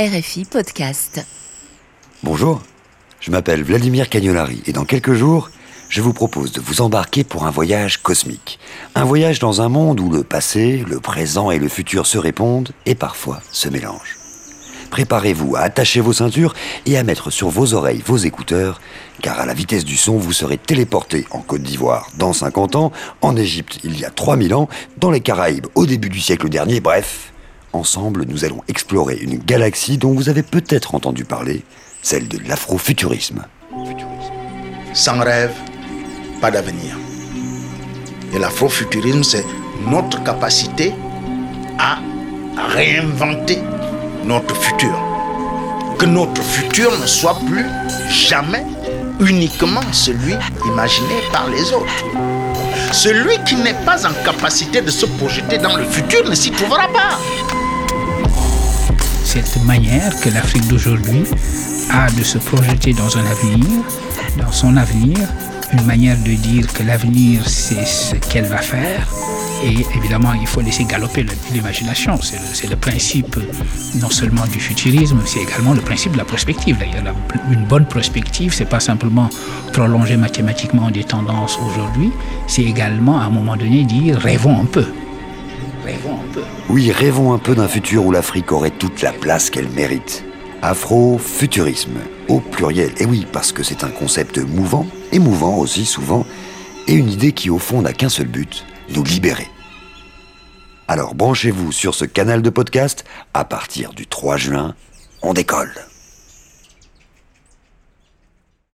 RFI Podcast. Bonjour, je m'appelle Vladimir Cagnolari et dans quelques jours, je vous propose de vous embarquer pour un voyage cosmique. Un voyage dans un monde où le passé, le présent et le futur se répondent et parfois se mélangent. Préparez-vous à attacher vos ceintures et à mettre sur vos oreilles vos écouteurs, car à la vitesse du son, vous serez téléporté en Côte d'Ivoire dans 50 ans, en Égypte il y a 3000 ans, dans les Caraïbes au début du siècle dernier, bref. Ensemble, nous allons explorer une galaxie dont vous avez peut-être entendu parler, celle de l'afrofuturisme. Sans rêve, pas d'avenir. Et l'afrofuturisme, c'est notre capacité à réinventer notre futur. Que notre futur ne soit plus jamais uniquement celui imaginé par les autres. Celui qui n'est pas en capacité de se projeter dans le futur ne s'y trouvera pas. Cette manière que l'Afrique d'aujourd'hui a de se projeter dans un avenir, dans son avenir, une manière de dire que l'avenir c'est ce qu'elle va faire, et évidemment, il faut laisser galoper l'imagination. C'est le, principe non seulement du futurisme, c'est également le principe de la prospective. une bonne prospective, c'est pas simplement prolonger mathématiquement des tendances aujourd'hui, c'est également à un moment donné dire rêvons un peu. Rêvons un peu. Oui, rêvons un peu d'un futur où l'Afrique aurait toute la place qu'elle mérite. Afro-futurisme, au pluriel. Et oui, parce que c'est un concept mouvant, émouvant aussi souvent, et une idée qui au fond n'a qu'un seul but, nous libérer. Alors branchez-vous sur ce canal de podcast, à partir du 3 juin, on décolle.